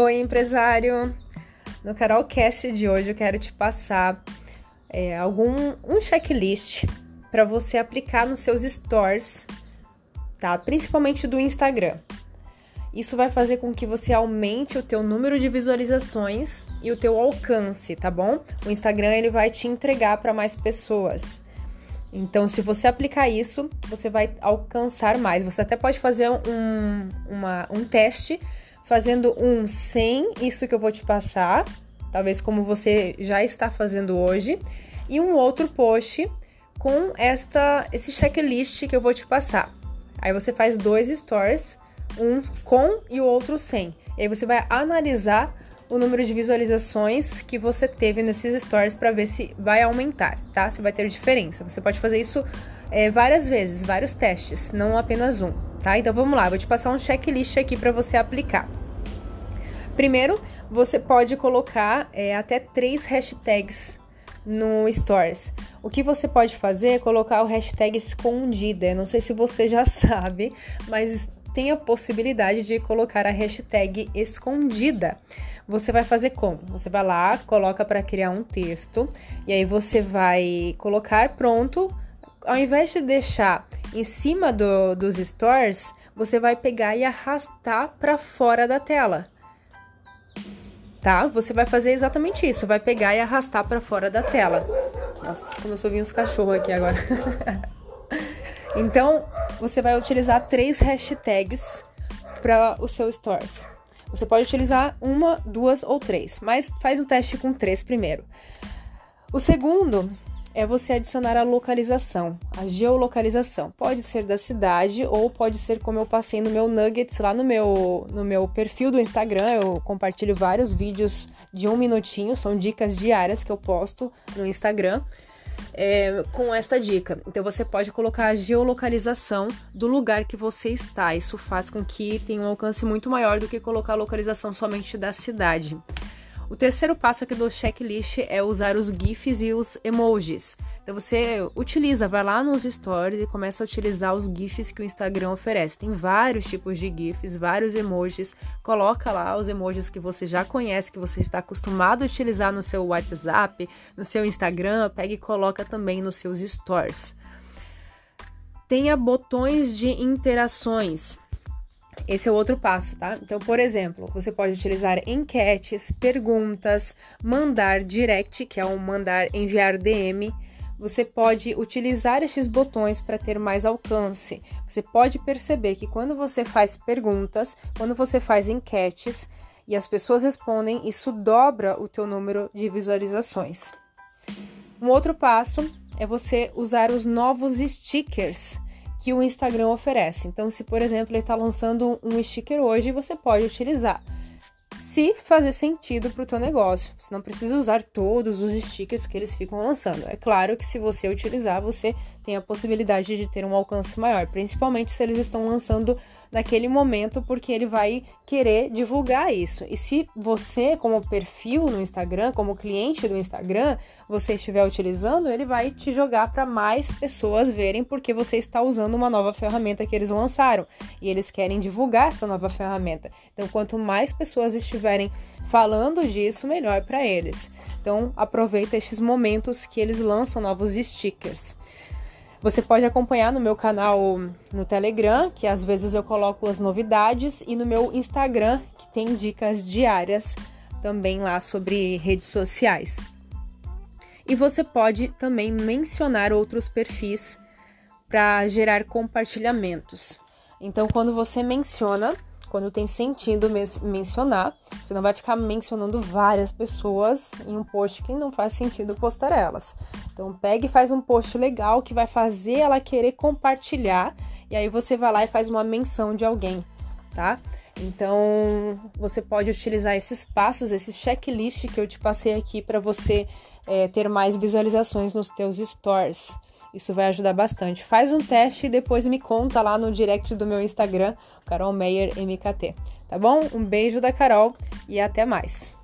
Oi, empresário! No Carolcast de hoje eu quero te passar é, algum um checklist para você aplicar nos seus stores, tá? Principalmente do Instagram. Isso vai fazer com que você aumente o teu número de visualizações e o teu alcance, tá bom? O Instagram ele vai te entregar para mais pessoas. Então, se você aplicar isso, você vai alcançar mais. Você até pode fazer um, uma, um teste fazendo um sem isso que eu vou te passar, talvez como você já está fazendo hoje, e um outro post com esta esse checklist que eu vou te passar. Aí você faz dois stories, um com e o outro sem. E aí você vai analisar o número de visualizações que você teve nesses stories para ver se vai aumentar, tá? Se vai ter diferença. Você pode fazer isso é, várias vezes, vários testes, não apenas um, tá? Então vamos lá, vou te passar um checklist aqui para você aplicar. Primeiro, você pode colocar é, até três hashtags no Stories. O que você pode fazer é colocar o hashtag escondida. Não sei se você já sabe, mas tem a possibilidade de colocar a hashtag escondida. Você vai fazer como? Você vai lá, coloca para criar um texto e aí você vai colocar pronto ao invés de deixar em cima do, dos stores, você vai pegar e arrastar para fora da tela. Tá? Você vai fazer exatamente isso, vai pegar e arrastar para fora da tela. Nossa, começou a vir uns cachorros aqui agora. então, você vai utilizar três hashtags para o seu stores. Você pode utilizar uma, duas ou três, mas faz um teste com três primeiro. O segundo é você adicionar a localização, a geolocalização. Pode ser da cidade ou pode ser como eu passei no meu Nuggets lá no meu, no meu perfil do Instagram. Eu compartilho vários vídeos de um minutinho, são dicas diárias que eu posto no Instagram. É, com esta dica. Então você pode colocar a geolocalização do lugar que você está. Isso faz com que tenha um alcance muito maior do que colocar a localização somente da cidade. O terceiro passo aqui do checklist é usar os GIFs e os emojis. Então você utiliza, vai lá nos stories e começa a utilizar os GIFs que o Instagram oferece. Tem vários tipos de GIFs, vários emojis. Coloca lá os emojis que você já conhece, que você está acostumado a utilizar no seu WhatsApp, no seu Instagram, pega e coloca também nos seus stories. Tenha botões de interações. Esse é o outro passo, tá? Então, por exemplo, você pode utilizar enquetes, perguntas, mandar direct, que é um mandar enviar DM. Você pode utilizar estes botões para ter mais alcance. Você pode perceber que quando você faz perguntas, quando você faz enquetes e as pessoas respondem, isso dobra o teu número de visualizações. Um outro passo é você usar os novos stickers que o Instagram oferece. Então, se por exemplo ele está lançando um sticker hoje, você pode utilizar. Se fazer sentido para o teu negócio, você não precisa usar todos os stickers que eles ficam lançando. É claro que se você utilizar, você tem a possibilidade de ter um alcance maior, principalmente se eles estão lançando naquele momento, porque ele vai querer divulgar isso. E se você, como perfil no Instagram, como cliente do Instagram, você estiver utilizando, ele vai te jogar para mais pessoas verem porque você está usando uma nova ferramenta que eles lançaram e eles querem divulgar essa nova ferramenta. Então, quanto mais pessoas estiverem falando disso, melhor para eles. Então, aproveita estes momentos que eles lançam novos stickers. Você pode acompanhar no meu canal no Telegram, que às vezes eu coloco as novidades, e no meu Instagram, que tem dicas diárias também lá sobre redes sociais. E você pode também mencionar outros perfis para gerar compartilhamentos. Então, quando você menciona quando tem sentido mencionar. Você não vai ficar mencionando várias pessoas em um post que não faz sentido postar elas. Então, pegue e faz um post legal que vai fazer ela querer compartilhar. E aí você vai lá e faz uma menção de alguém, tá? Então, você pode utilizar esses passos, esse checklist que eu te passei aqui para você é, ter mais visualizações nos teus stories. Isso vai ajudar bastante. Faz um teste e depois me conta lá no direct do meu Instagram, Carol Meyer MKT. Tá bom? Um beijo da Carol e até mais.